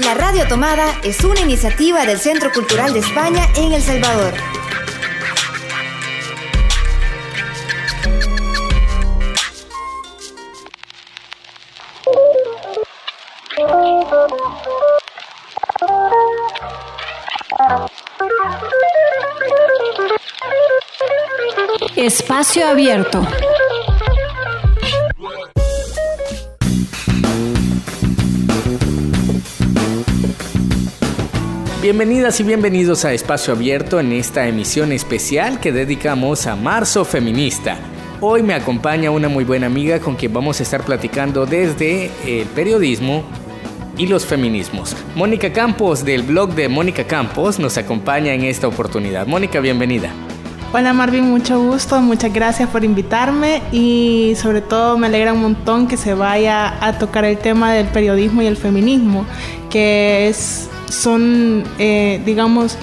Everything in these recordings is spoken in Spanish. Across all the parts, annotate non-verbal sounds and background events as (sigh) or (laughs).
La Radio Tomada es una iniciativa del Centro Cultural de España en El Salvador. Espacio Abierto. Bienvenidas y bienvenidos a Espacio Abierto en esta emisión especial que dedicamos a Marzo Feminista. Hoy me acompaña una muy buena amiga con quien vamos a estar platicando desde el periodismo y los feminismos. Mónica Campos del blog de Mónica Campos nos acompaña en esta oportunidad. Mónica, bienvenida. Hola Marvin, mucho gusto, muchas gracias por invitarme y sobre todo me alegra un montón que se vaya a tocar el tema del periodismo y el feminismo, que es son, eh, digamos,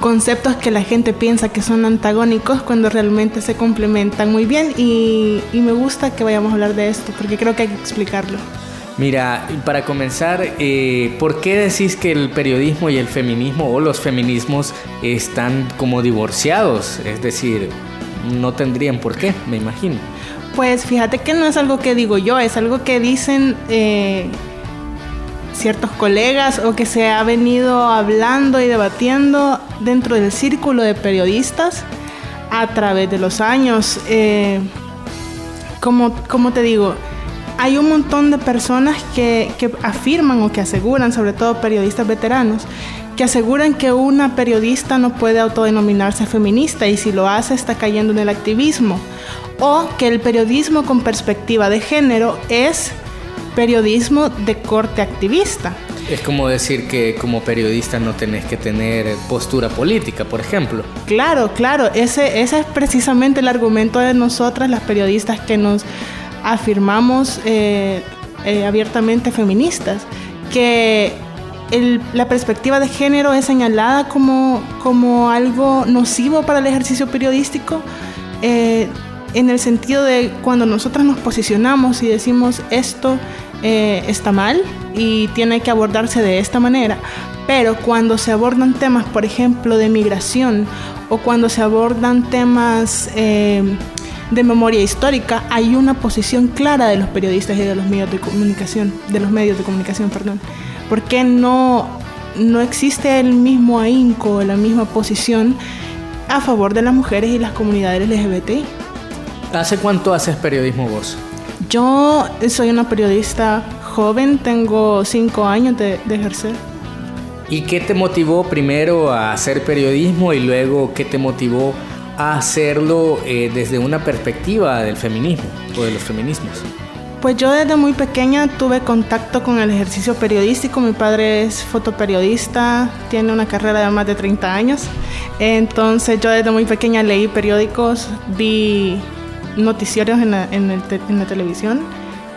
conceptos que la gente piensa que son antagónicos cuando realmente se complementan muy bien y, me gusta que vayamos a hablar de esto porque creo que hay que explicarlo. Mira, para comenzar, eh, ¿por qué decís que el periodismo y el feminismo o los feminismos están como divorciados? Es decir, no tendrían por qué, me imagino. Pues fíjate que no es algo que digo yo, es algo que dicen eh, ciertos colegas o que se ha venido hablando y debatiendo dentro del círculo de periodistas a través de los años. Eh, como, como te digo, hay un montón de personas que, que afirman o que aseguran, sobre todo periodistas veteranos, que aseguran que una periodista no puede autodenominarse feminista y si lo hace está cayendo en el activismo. O que el periodismo con perspectiva de género es periodismo de corte activista. Es como decir que como periodista no tenés que tener postura política, por ejemplo. Claro, claro, ese, ese es precisamente el argumento de nosotras, las periodistas que nos afirmamos eh, eh, abiertamente feministas, que la perspectiva de género es señalada como, como algo nocivo para el ejercicio periodístico. Eh, en el sentido de cuando nosotras nos posicionamos y decimos esto eh, está mal y tiene que abordarse de esta manera, pero cuando se abordan temas, por ejemplo, de migración o cuando se abordan temas eh, de memoria histórica, hay una posición clara de los periodistas y de los medios de comunicación, de los medios de comunicación, perdón. porque no, no existe el mismo ahínco, la misma posición a favor de las mujeres y las comunidades LGBTI? ¿Hace cuánto haces periodismo vos? Yo soy una periodista joven, tengo cinco años de, ejercer. ¿Y qué te motivó primero a hacer periodismo y luego qué te motivó a hacerlo eh, desde una perspectiva del feminismo o de los feminismos? Pues yo desde muy pequeña tuve contacto con el ejercicio periodístico. Mi padre es fotoperiodista, tiene una carrera de más de 30 años. Entonces yo desde muy pequeña leí periódicos, vi noticiarios en la, televisión,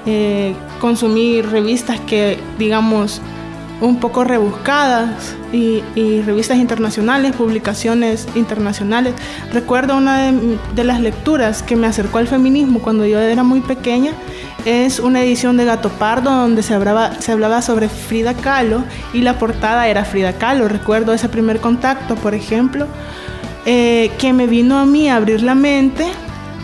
eh, consumir revistas que, digamos, un poco rebuscadas y, revistas internacionales, publicaciones internacionales. Recuerdo una de, las lecturas que me acercó al feminismo cuando yo era muy pequeña, es una edición de Gato Pardo donde se hablaba, se hablaba sobre Frida Kahlo y la portada era Frida Kahlo. Recuerdo ese primer contacto, por ejemplo, eh, que me vino a mí a abrir la mente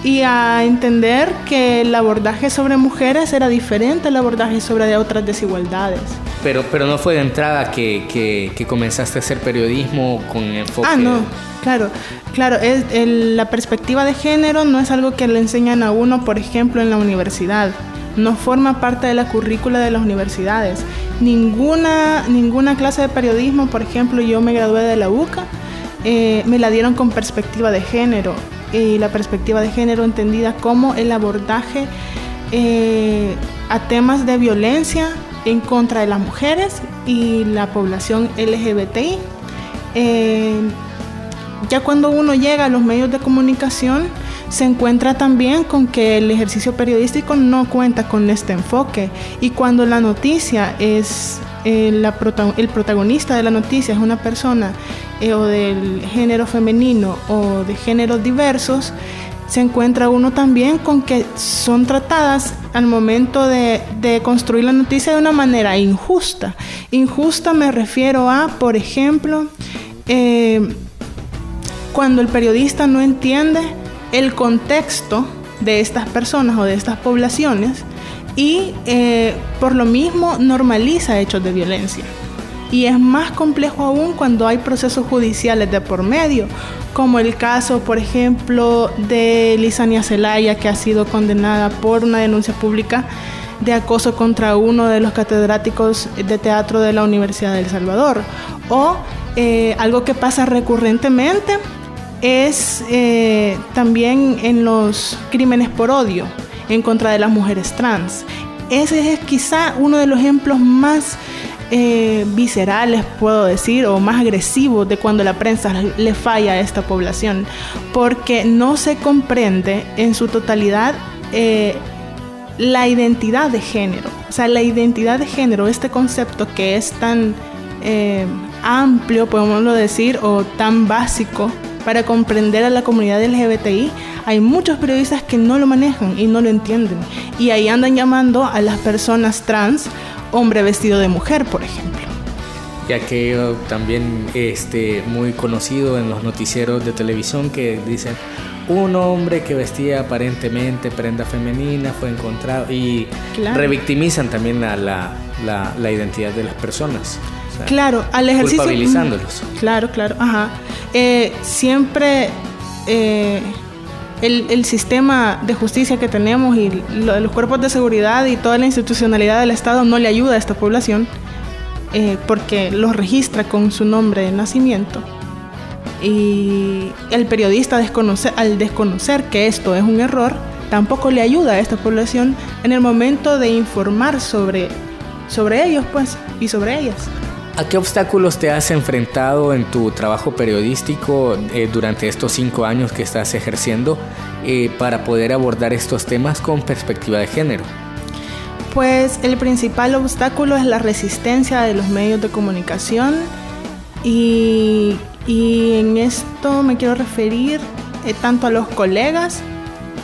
y a entender que el abordaje sobre mujeres era diferente al abordaje sobre otras desigualdades. Pero, pero no fue de entrada que, que, comenzaste a hacer periodismo con enfoque... Ah, no, claro, claro, es, la perspectiva de género no es algo que le enseñan a uno, por ejemplo, en la universidad. No forma parte de la currícula de las universidades. Ninguna, ninguna clase de periodismo, por ejemplo, yo me gradué de la UCA, eh, me la dieron con perspectiva de género y la perspectiva de género entendida como el abordaje eh, a temas de violencia en contra de las mujeres y la población LGBTI. Eh, ya cuando uno llega a los medios de comunicación, se encuentra también con que el ejercicio periodístico no cuenta con este enfoque y cuando la noticia es eh, el protagonista de la noticia es una persona eh, o del género femenino o de géneros diversos, se encuentra uno también con que son tratadas al momento de, construir la noticia de una manera injusta. Injusta me refiero a, por ejemplo, eh, cuando el periodista no entiende el contexto de estas personas o de estas poblaciones y eh, por lo mismo normaliza hechos de violencia. Y es más complejo aún cuando hay procesos judiciales de por medio, como el caso, por ejemplo, de Lisania Zelaya, que ha sido condenada por una denuncia pública de acoso contra uno de los catedráticos de teatro de la Universidad de El Salvador. O eh, algo que pasa recurrentemente es eh, también en los crímenes por odio en contra de las mujeres trans. Ese es quizá uno de los ejemplos más eh, viscerales, puedo decir, o más agresivos de cuando la prensa le falla a esta población, porque no se comprende en su totalidad eh, la identidad de género. O sea, la identidad de género, este concepto que es tan eh, amplio, podemos decir, o tan básico para comprender a la comunidad LGBTI, hay muchos periodistas que no lo manejan y no lo entienden. Y ahí andan llamando a las personas trans hombre vestido de mujer, por ejemplo. Ya que también este, muy conocido en los noticieros de televisión que dicen un hombre que vestía aparentemente prenda femenina fue encontrado y revictimizan también a la, la, identidad de las personas. Claro, al ejercicio. Culpabilizándolos. Claro, claro, ajá. Eh, siempre eh, el, sistema de justicia que tenemos y los cuerpos de seguridad y toda la institucionalidad del Estado no le ayuda a esta población eh, porque los registra con su nombre de nacimiento. Y el periodista al desconocer que esto es un error, tampoco le ayuda a esta población en el momento de informar sobre, sobre ellos pues, y sobre ellas. ¿A qué obstáculos te has enfrentado en tu trabajo periodístico eh, durante estos cinco años que estás ejerciendo eh, para poder abordar estos temas con perspectiva de género? Pues el principal obstáculo es la resistencia de los medios de comunicación y, en esto me quiero referir eh, tanto a los colegas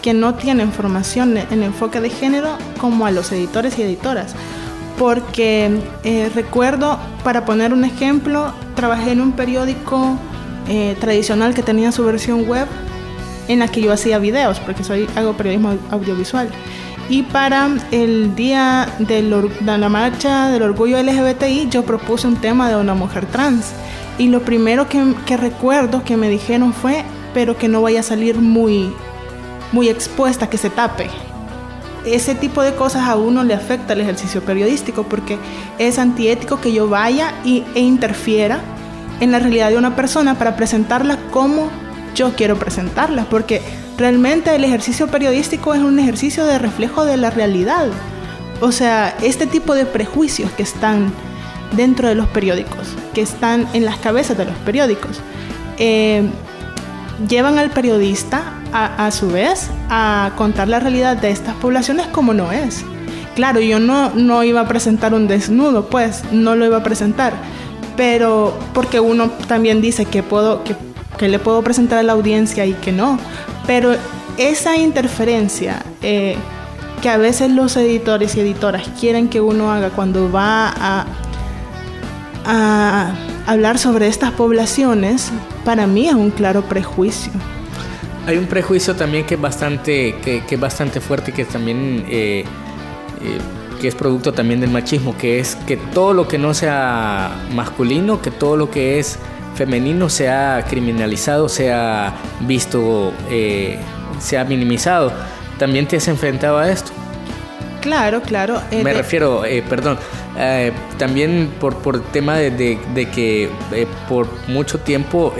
que no tienen formación en enfoque de género como a los editores y editoras porque eh, recuerdo, para poner un ejemplo, trabajé en un periódico eh, tradicional que tenía su versión web en la que yo hacía videos, porque soy, hago periodismo audiovisual. Y para el día de la marcha del orgullo LGBTI, yo propuse un tema de una mujer trans. Y lo primero que, que recuerdo que me dijeron fue, pero que no vaya a salir muy, muy expuesta, que se tape ese tipo de cosas a uno le afecta el ejercicio periodístico porque es antiético que yo vaya y, e interfiera en la realidad de una persona para presentarla como yo quiero presentarla, porque realmente el ejercicio periodístico es un ejercicio de reflejo de la realidad. O sea, este tipo de prejuicios que están dentro de los periódicos, que están en las cabezas de los periódicos, eh, llevan al periodista a, su vez a contar la realidad de estas poblaciones como no es. Claro, yo no, no iba a presentar un desnudo, pues no lo iba a presentar, pero porque uno también dice que, puedo, que, que le puedo presentar a la audiencia y que no, pero esa interferencia eh, que a veces los editores y editoras quieren que uno haga cuando va a, a hablar sobre estas poblaciones, para mí es un claro prejuicio. Hay un prejuicio también que es bastante, que, es bastante fuerte y que también eh, eh, que es producto también del machismo, que es que todo lo que no sea masculino, que todo lo que es femenino sea criminalizado, sea visto, eh, sea minimizado. ¿También te has enfrentado a esto? Claro, claro. Me refiero, perdón, también por, por tema de, de que por mucho tiempo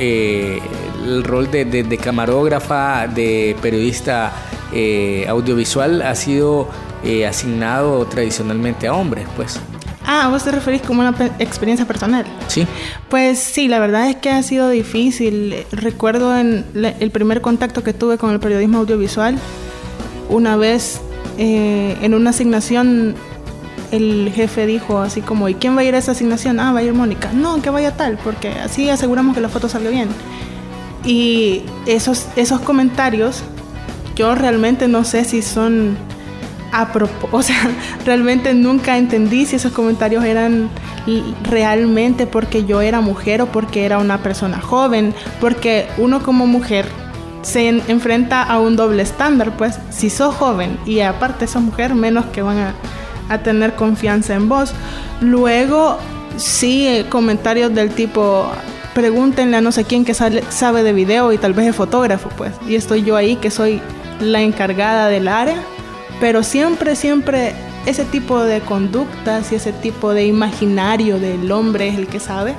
el rol de, camarógrafa, de periodista eh, audiovisual ha sido eh, asignado tradicionalmente a hombres, pues. Ah, vos te referís como una experiencia personal. Sí. Pues sí, la verdad es que ha sido difícil. Recuerdo en el primer contacto que tuve con el periodismo audiovisual, una vez eh, en una asignación el jefe dijo así como, ¿y quién va a ir a esa asignación? Ah, va a ir Mónica. No, que vaya tal, porque así aseguramos que la foto salga bien. Y esos, esos comentarios yo realmente no sé si son a propósito, o sea, (laughs) realmente nunca entendí si esos comentarios eran realmente porque yo era mujer o porque era una persona joven, porque uno como mujer se enfrenta a un doble estándar, pues si sos joven y aparte sos mujer, menos que van a, a tener confianza en vos. Luego, sí, eh, comentarios del tipo, pregúntenle a no sé quién que sabe de video y tal vez es fotógrafo, pues, y estoy yo ahí que soy la encargada del área, pero siempre, siempre ese tipo de conductas y ese tipo de imaginario del hombre es el que sabe,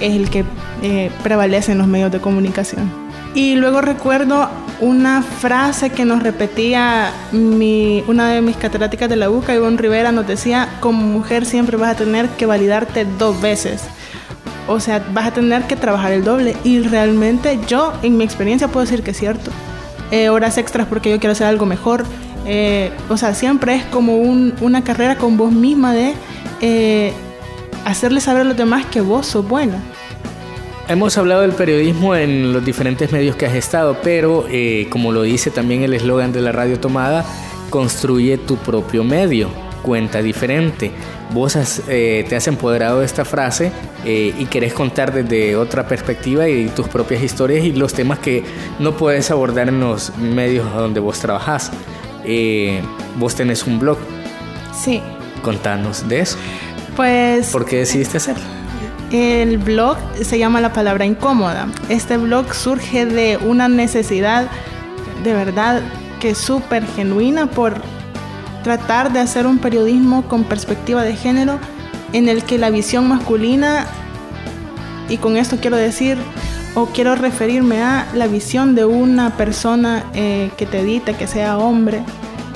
es el que eh, prevalece en los medios de comunicación. Y luego recuerdo una frase que nos repetía mi, una de mis catedráticas de la UCA, Ivonne Rivera, nos decía, como mujer siempre vas a tener que validarte dos veces. O sea, vas a tener que trabajar el doble. Y realmente yo, en mi experiencia, puedo decir que es cierto. Eh, horas extras porque yo quiero hacer algo mejor. Eh, o sea, siempre es como una carrera con vos misma de eh, hacerle saber a los demás que vos sos buena. Hemos hablado del periodismo en los diferentes medios que has estado, pero eh, como lo dice también el eslogan de la radio tomada, construye tu propio medio, cuenta diferente. Vos eh, te has empoderado de esta frase eh, y querés contar desde otra perspectiva y tus propias historias y los temas que no puedes abordar en los medios donde vos trabajás. vos tenés un blog. Sí. Contanos de eso. Pues... ¿Por qué decidiste hacerlo? El blog se llama La Palabra Incómoda. Este blog surge de una necesidad de verdad que es súper genuina por tratar de hacer un periodismo con perspectiva de género en el que la visión masculina, y con esto quiero decir, o quiero referirme a la visión de una persona eh, que te edite, que sea hombre,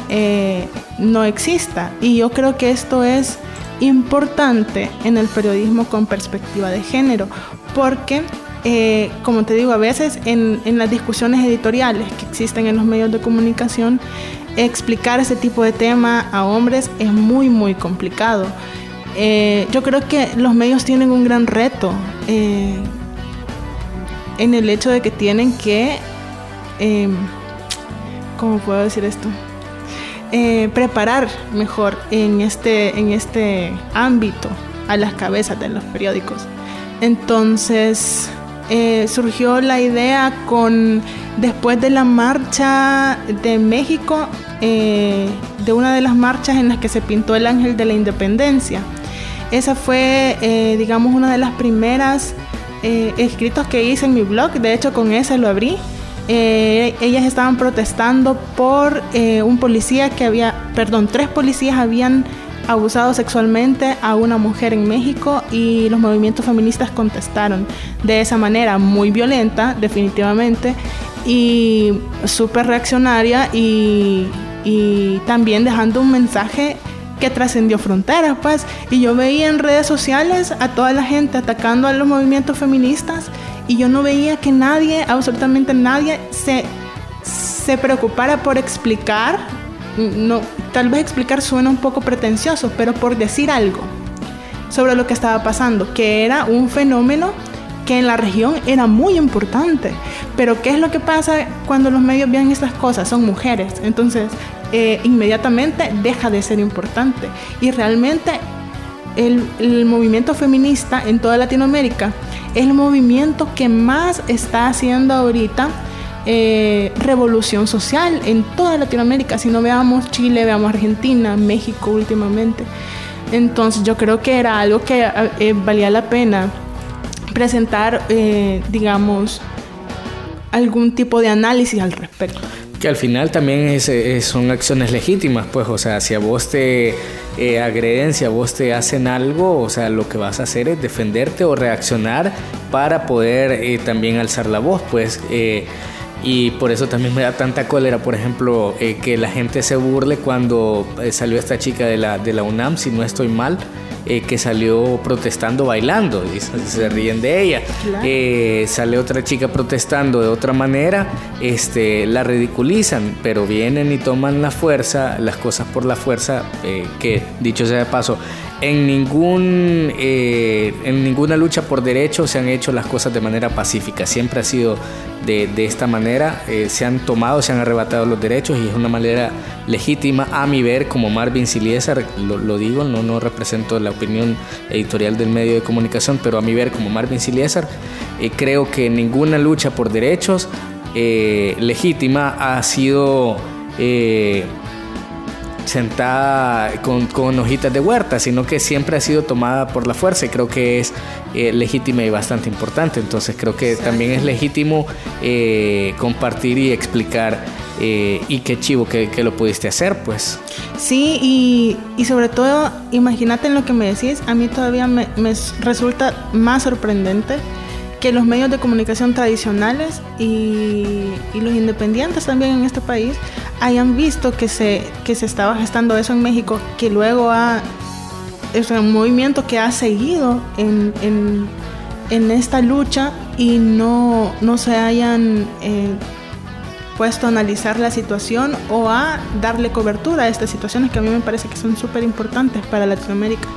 eh, no exista. Y yo creo que esto es importante en el periodismo con perspectiva de género, porque, eh, como te digo, a veces en, las discusiones editoriales que existen en los medios de comunicación, explicar ese tipo de tema a hombres es muy, muy complicado. Eh, yo creo que los medios tienen un gran reto eh, en el hecho de que tienen que, ¿cómo puedo decir esto? Eh, preparar mejor en este, en este ámbito a las cabezas de los periódicos. Entonces eh, surgió la idea con, después de la marcha de México, eh, de una de las marchas en las que se pintó el ángel de la independencia. Esa fue, digamos, una de las primeras escritos que hice en mi blog, de hecho con ese lo abrí eh, ellas estaban protestando por eh, un policía que había, perdón, tres policías habían abusado sexualmente a una mujer en México y los movimientos feministas contestaron de esa manera muy violenta, definitivamente, y súper reaccionaria y, y también dejando un mensaje que trascendió fronteras, pues. Y yo veía en redes sociales a toda la gente atacando a los movimientos feministas y yo no veía que nadie, absolutamente nadie, se, se preocupara por explicar, no, tal vez explicar suena un poco pretencioso, pero por decir algo sobre lo que estaba pasando, que era un fenómeno que en la región era muy importante. Pero ¿qué es lo que pasa cuando los medios vean estas cosas? Son mujeres. Entonces, eh, inmediatamente deja de ser importante. Y realmente el, el movimiento feminista en toda Latinoamérica el movimiento que más está haciendo ahorita eh, revolución social en toda Latinoamérica. Si no veamos Chile, veamos Argentina, México últimamente. Entonces yo creo que era algo que eh, valía la pena presentar, eh, digamos, algún tipo de análisis al respecto. Que al final también son acciones legítimas, pues, o sea, si a vos te eh, agreden, si a vos te hacen algo, o sea, lo que vas a hacer es defenderte o reaccionar para poder eh, también alzar la voz, pues. Eh, y por eso también me da tanta cólera, por ejemplo, eh, que la gente se burle cuando salió esta chica de la, de la UNAM, si no estoy mal, eh, que salió protestando bailando y se ríen de ella. Eh, sale otra chica protestando de otra manera, este, la ridiculizan, pero vienen y toman la fuerza, las cosas por la fuerza, eh, que dicho sea de paso, en, ningún, eh, en ninguna lucha por derechos se han hecho las cosas de manera pacífica. Siempre ha sido de, esta manera. Eh, se han tomado, se han arrebatado los derechos y es una manera legítima, a mi ver, como Marvin Siliesar, lo, digo, no, no represento la opinión editorial del medio de comunicación, pero a mi ver, como Marvin Siliesar, eh, creo que ninguna lucha por derechos legítima ha sido sentada con, hojitas de huerta, sino que siempre ha sido tomada por la fuerza y creo que es eh, legítima y bastante importante. Entonces creo que también es legítimo eh, compartir y explicar eh, y qué chivo que, lo pudiste hacer, pues. Sí, y, y sobre todo, imagínate en lo que me decís, a mí todavía me, me resulta más sorprendente que los medios de comunicación tradicionales y, los independientes también en este país hayan visto que se, que se estaba gestando eso en México, que luego ha, es un movimiento que ha seguido en, en, esta lucha y no, no se hayan eh, puesto a analizar la situación o a darle cobertura a estas situaciones que a mí me parece que son súper importantes para Latinoamérica.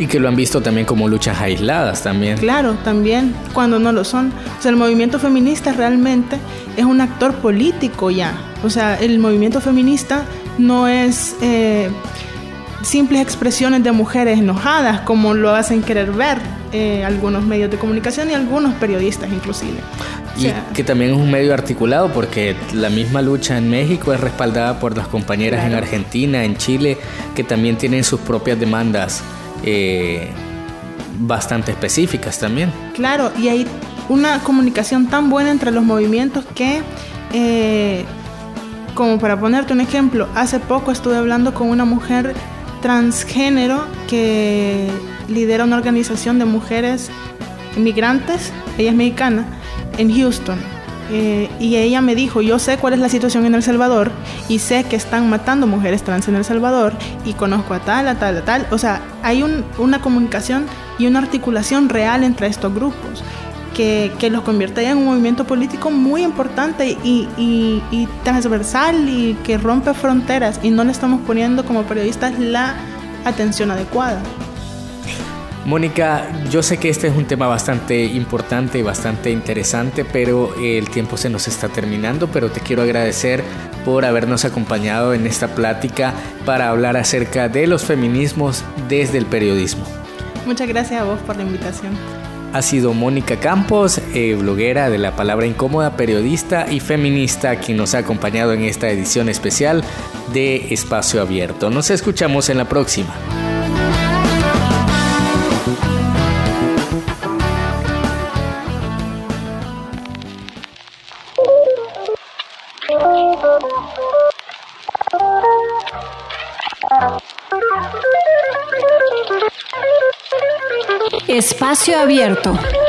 Y que lo han visto también como luchas aisladas también. Claro, también, cuando no lo son. O sea, el movimiento feminista realmente es un actor político ya. O sea, el movimiento feminista no es eh, simples expresiones de mujeres enojadas como lo hacen querer ver eh, algunos medios de comunicación y algunos periodistas inclusive. Y que también es un medio articulado porque la misma lucha en México es respaldada por las compañeras en Argentina, en Chile, que también tienen sus propias demandas eh, bastante específicas también. Claro, y hay una comunicación tan buena entre los movimientos que, eh, como para ponerte un ejemplo, hace poco estuve hablando con una mujer transgénero que lidera una organización de mujeres inmigrantes, ella es mexicana, en Houston eh, y ella me dijo, yo sé cuál es la situación en El Salvador y sé que están matando mujeres trans en El Salvador y conozco a tal, a tal, a tal. O sea, hay una comunicación y una articulación real entre estos grupos que, que los convierte en un movimiento político muy importante y, y transversal y que rompe fronteras y no le estamos poniendo como periodistas la atención adecuada. Mónica, yo sé que este es un tema bastante importante y bastante interesante, pero el tiempo se nos está terminando, pero te quiero agradecer por habernos acompañado en esta plática para hablar acerca de los feminismos desde el periodismo. Muchas gracias a vos por la invitación. Ha sido Mónica Campos, eh, bloguera de la palabra incómoda, periodista y feminista, quien nos ha acompañado en esta edición especial de Espacio Abierto. Nos escuchamos en la próxima. Espacio Abierto.